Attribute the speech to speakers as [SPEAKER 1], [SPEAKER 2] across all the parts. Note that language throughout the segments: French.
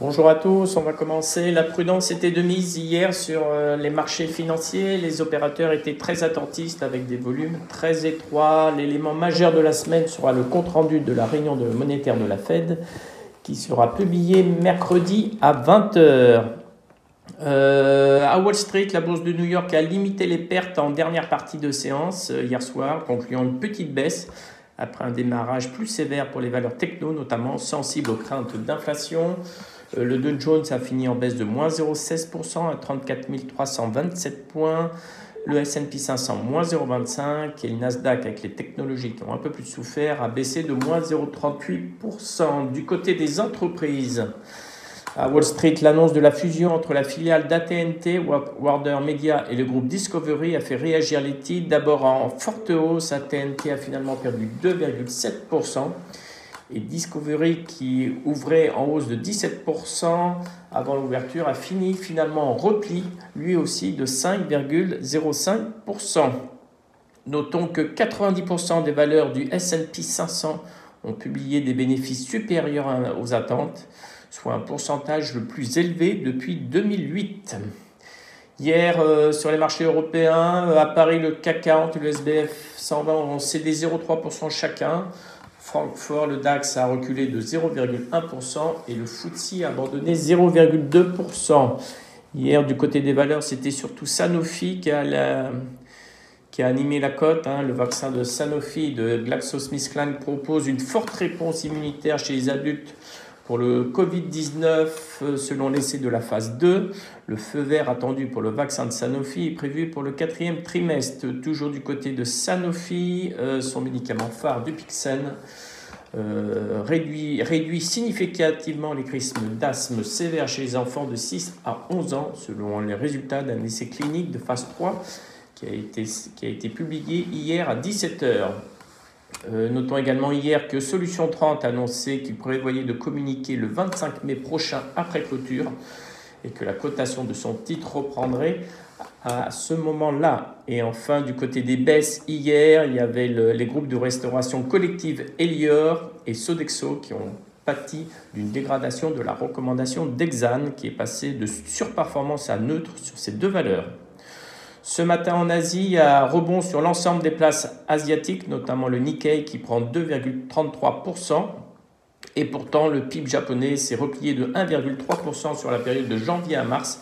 [SPEAKER 1] Bonjour à tous, on va commencer. La prudence était de mise hier sur euh, les marchés financiers. Les opérateurs étaient très attentistes avec des volumes très étroits. L'élément majeur de la semaine sera le compte-rendu de la réunion de monétaire de la Fed qui sera publié mercredi à 20h. Euh, à Wall Street, la bourse de New York a limité les pertes en dernière partie de séance euh, hier soir, concluant une petite baisse après un démarrage plus sévère pour les valeurs techno, notamment sensibles aux craintes d'inflation. Euh, le Dow Jones a fini en baisse de moins 0,16% à 34 327 points. Le S&P 500 moins 0,25 et le Nasdaq avec les technologies qui ont un peu plus souffert a baissé de moins 0,38%. Du côté des entreprises, à Wall Street, l'annonce de la fusion entre la filiale d'AT&T, Warner Media et le groupe Discovery a fait réagir les titres. D'abord en forte hausse, AT&T a finalement perdu 2,7% et Discovery qui ouvrait en hausse de 17% avant l'ouverture a fini finalement en repli, lui aussi de 5,05%. Notons que 90% des valeurs du SP 500 ont publié des bénéfices supérieurs aux attentes, soit un pourcentage le plus élevé depuis 2008. Hier, euh, sur les marchés européens, euh, à Paris, le CAC 40 et le SBF 120 ont cédé 0,3% chacun. Francfort, le DAX a reculé de 0,1% et le FTSE a abandonné 0,2%. Hier, du côté des valeurs, c'était surtout Sanofi qui a, animé la cote. Hein. Le vaccin de Sanofi de GlaxoSmithKline propose une forte réponse immunitaire chez les adultes pour le Covid-19, euh, selon l'essai de la phase 2, le feu vert attendu pour le vaccin de Sanofi est prévu pour le quatrième trimestre. Toujours du côté de Sanofi, euh, son médicament phare Dupixen euh, réduit, significativement les crises d'asthme sévères chez les enfants de 6 à 11 ans, selon les résultats d'un essai clinique de phase 3 qui a été, qui a été publié hier à 17h. Euh, notons également hier que Solution 30 a annoncé qu'il prévoyait de communiquer le 25 mai prochain après clôture et que la cotation de son titre reprendrait à ce moment-là. Et enfin, du côté des baisses, hier, il y avait les groupes de restauration collective Elior et Sodexo qui ont pâti d'une dégradation de la recommandation d'Exane qui est passée de surperformance à neutre sur ces deux valeurs. Ce matin en Asie, il y a rebond sur l'ensemble des places asiatiques, notamment le Nikkei qui prend 2,33%. Et pourtant, le PIB japonais s'est replié de 1,3% sur la période de janvier à mars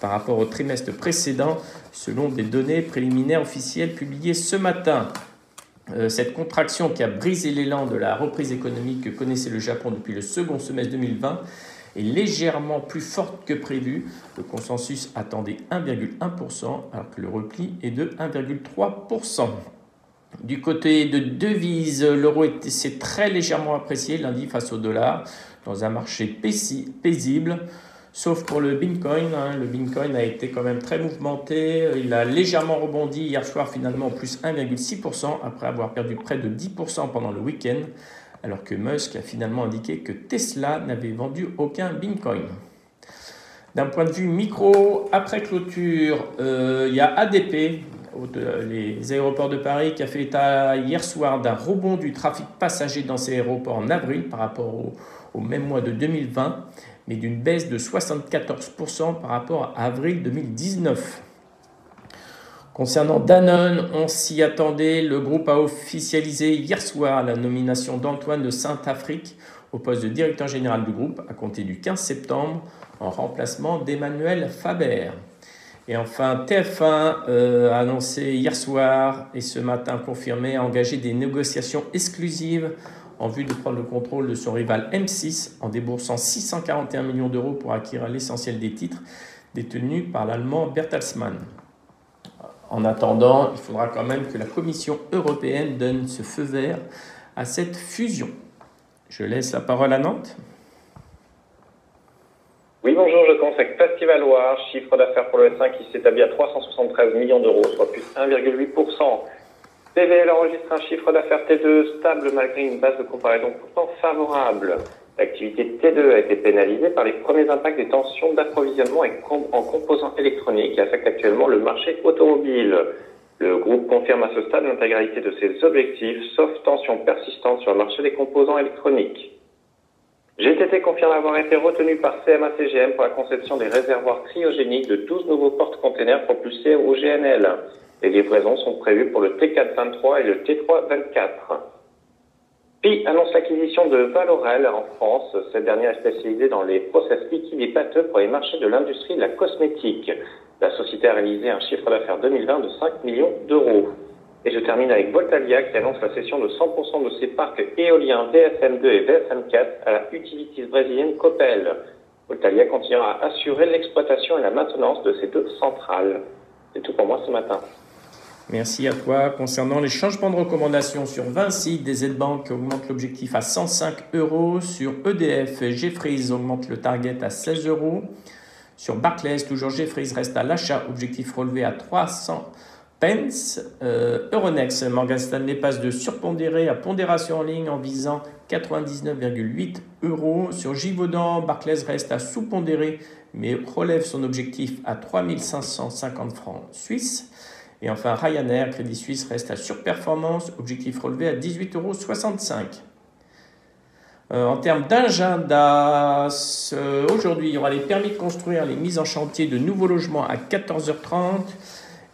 [SPEAKER 1] par rapport au trimestre précédent, selon des données préliminaires officielles publiées ce matin. Euh, cette contraction qui a brisé l'élan de la reprise économique que connaissait le Japon depuis le second semestre 2020 est légèrement plus forte que prévu. Le consensus attendait 1,1% alors que le repli est de 1,3%. Du côté de devises, l'euro s'est très légèrement apprécié lundi face au dollar dans un marché paisible, sauf pour le Bitcoin. Hein. Le Bitcoin a été quand même très mouvementé. Il a légèrement rebondi hier soir, finalement plus 1,6% après avoir perdu près de 10% pendant le week-end alors que Musk a finalement indiqué que Tesla n'avait vendu aucun Bitcoin. D'un point de vue micro, après clôture, euh, il y a ADP, les aéroports de Paris, qui a fait état hier soir d'un rebond du trafic passager dans ces aéroports en avril par rapport au, au même mois de 2020, mais d'une baisse de 74% par rapport à avril 2019. Concernant Danone, on s'y attendait. Le groupe a officialisé hier soir la nomination d'Antoine de Saint-Afrique au poste de directeur général du groupe à compter du 15 septembre en remplacement d'Emmanuel Faber. Et enfin, TF1 euh, a annoncé hier soir et ce matin confirmé a engagé des négociations exclusives en vue de prendre le contrôle de son rival M6 en déboursant 641 millions d'euros pour acquérir l'essentiel des titres détenus par l'allemand Bertelsmann. En attendant, il faudra quand même que la Commission européenne donne ce feu vert à cette fusion. Je laisse la parole à Nantes.
[SPEAKER 2] Oui, bonjour, je consacre Festival Loire, chiffre d'affaires pour le S5 qui s'établit à 373 millions d'euros, soit plus 1,8%. TVL enregistre un chiffre d'affaires T2 stable malgré une base de comparaison pourtant favorable. L'activité T2 a été pénalisée par les premiers impacts des tensions d'approvisionnement en composants électroniques qui affectent actuellement le marché automobile. Le groupe confirme à ce stade l'intégralité de ses objectifs, sauf tensions persistantes sur le marché des composants électroniques. GTT confirme avoir été retenu par CMA-CGM pour la conception des réservoirs cryogéniques de 12 nouveaux porte-containers propulsés au GNL. Les livraisons sont prévues pour le T423 et le T324. Pi annonce l'acquisition de Valorel en France. Cette dernière est spécialisée dans les process liquides et pâteux pour les marchés de l'industrie de la cosmétique. La société a réalisé un chiffre d'affaires 2020 de 5 millions d'euros. Et je termine avec Voltalia qui annonce la cession de 100% de ses parcs éoliens VSM2 et VSM4 à la utilities brésilienne Copel. Voltalia continuera à assurer l'exploitation et la maintenance de ces deux centrales. C'est tout pour moi ce matin.
[SPEAKER 1] Merci à toi. Concernant les changements de recommandation sur Vinci, DZ Bank augmente l'objectif à 105 euros. Sur EDF, Jeffries augmente le target à 16 euros. Sur Barclays, toujours Jeffries reste à l'achat, objectif relevé à 300 pence. Euh, Euronext, Morgan Stanley passe de surpondéré à pondération en ligne en visant 99,8 euros. Sur Givaudan, Barclays reste à sous-pondéré mais relève son objectif à 3550 francs suisses. Et enfin, Ryanair, Crédit Suisse reste à surperformance, objectif relevé à 18,65 euros. Euh, en termes d'agenda, aujourd'hui, il y aura les permis de construire, les mises en chantier de nouveaux logements à 14h30.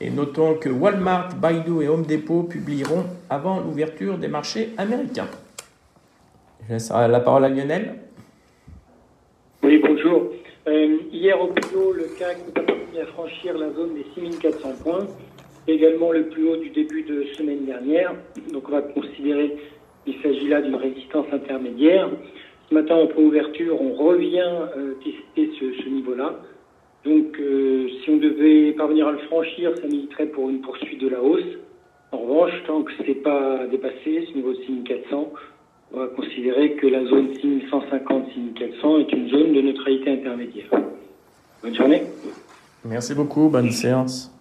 [SPEAKER 1] Et notons que Walmart, Baidu et Home Depot publieront avant l'ouverture des marchés américains. Je laisse la parole à Lionel.
[SPEAKER 3] Oui, bonjour. Euh, hier au haut, le CAC a parvenu à franchir la zone des 6400 points également le plus haut du début de semaine dernière. Donc on va considérer qu'il s'agit là d'une résistance intermédiaire. Ce matin en préouverture, on revient euh, tester ce, niveau-là. Donc euh, si on devait parvenir à le franchir, ça militerait pour une poursuite de la hausse. En revanche, tant que ce n'est pas dépassé, ce niveau de 6400, on va considérer que la zone 6150-6400 est une zone de neutralité intermédiaire. Bonne journée.
[SPEAKER 1] Merci beaucoup, bonne séance.